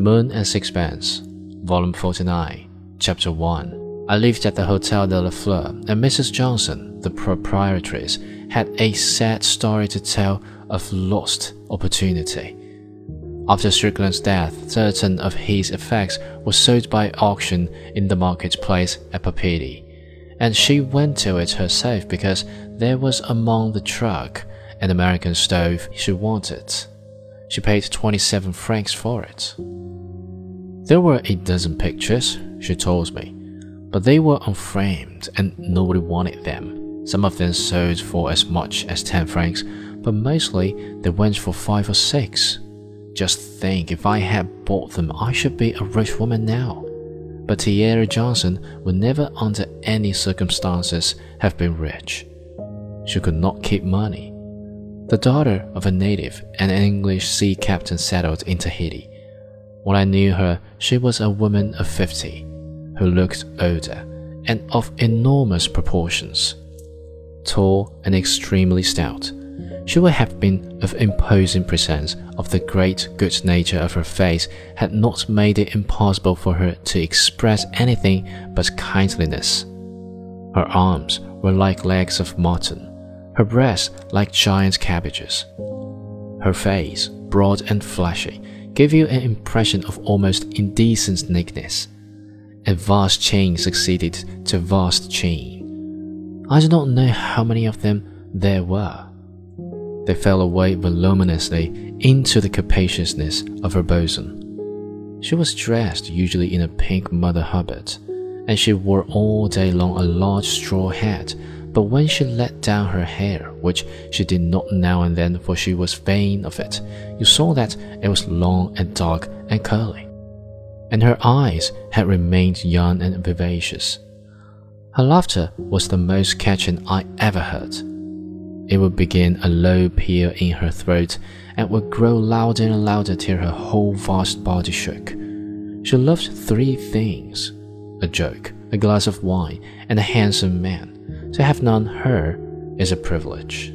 The Moon and Sixpence, Volume 49, Chapter 1. I lived at the Hotel de la Fleur, and Mrs. Johnson, the proprietress, had a sad story to tell of lost opportunity. After Strickland's death, certain of his effects were sold by auction in the marketplace at Papeete, and she went to it herself because there was among the truck an American stove she wanted. She paid 27 francs for it. There were a dozen pictures, she told me, but they were unframed and nobody wanted them. Some of them sold for as much as 10 francs, but mostly they went for 5 or 6. Just think if I had bought them, I should be a rich woman now. But Tiare Johnson would never, under any circumstances, have been rich. She could not keep money the daughter of a native and an English sea captain settled in Tahiti. When I knew her, she was a woman of fifty, who looked older and of enormous proportions. Tall and extremely stout, she would have been of imposing presence if the great good nature of her face had not made it impossible for her to express anything but kindliness. Her arms were like legs of mutton, her breasts like giant cabbages. Her face, broad and fleshy, gave you an impression of almost indecent nakedness. A vast chain succeeded to vast chain. I do not know how many of them there were. They fell away voluminously into the capaciousness of her bosom. She was dressed usually in a pink mother hubbard, and she wore all day long a large straw hat but when she let down her hair, which she did not now and then for she was vain of it, you saw that it was long and dark and curly. And her eyes had remained young and vivacious. Her laughter was the most catching I ever heard. It would begin a low peal in her throat and would grow louder and louder till her whole vast body shook. She loved three things a joke, a glass of wine, and a handsome man. To have known her is a privilege.